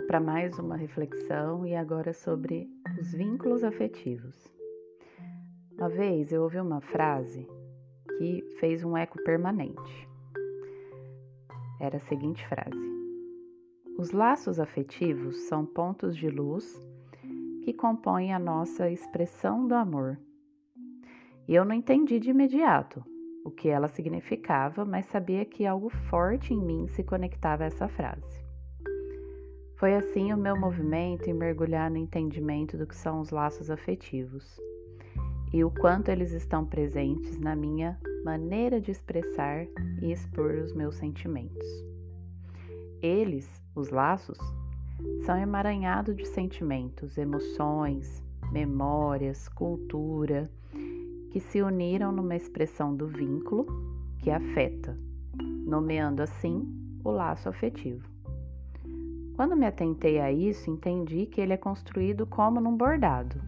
para mais uma reflexão e agora sobre os vínculos afetivos. Uma vez eu ouvi uma frase que fez um eco permanente. Era a seguinte frase: Os laços afetivos são pontos de luz que compõem a nossa expressão do amor. E eu não entendi de imediato o que ela significava, mas sabia que algo forte em mim se conectava a essa frase. Foi assim o meu movimento em mergulhar no entendimento do que são os laços afetivos e o quanto eles estão presentes na minha maneira de expressar e expor os meus sentimentos. Eles, os laços, são emaranhados de sentimentos, emoções, memórias, cultura, que se uniram numa expressão do vínculo que afeta, nomeando assim o laço afetivo. Quando me atentei a isso, entendi que ele é construído como num bordado.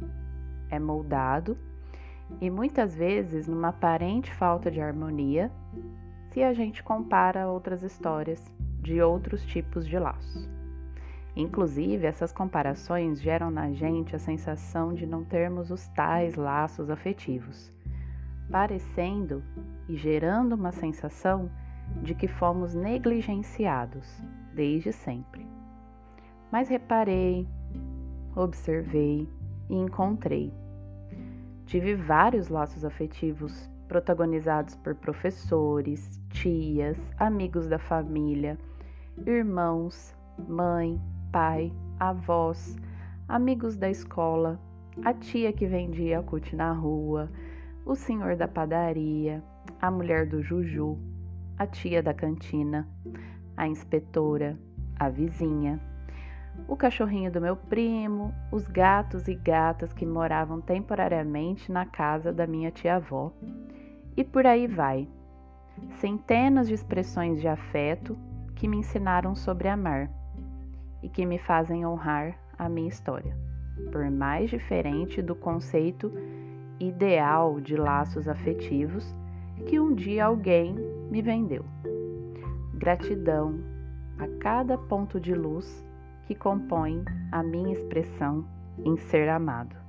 É moldado e muitas vezes numa aparente falta de harmonia se a gente compara outras histórias de outros tipos de laços. Inclusive, essas comparações geram na gente a sensação de não termos os tais laços afetivos, parecendo e gerando uma sensação de que fomos negligenciados desde sempre. Mas reparei, observei e encontrei. Tive vários laços afetivos protagonizados por professores, tias, amigos da família, irmãos, mãe, pai, avós, amigos da escola, a tia que vendia cut na rua, o senhor da padaria, a mulher do Juju, a tia da cantina, a inspetora, a vizinha o cachorrinho do meu primo, os gatos e gatas que moravam temporariamente na casa da minha tia-avó. E por aí vai. Centenas de expressões de afeto que me ensinaram sobre amar e que me fazem honrar a minha história, por mais diferente do conceito ideal de laços afetivos que um dia alguém me vendeu. Gratidão a cada ponto de luz que compõem a minha expressão em ser amado.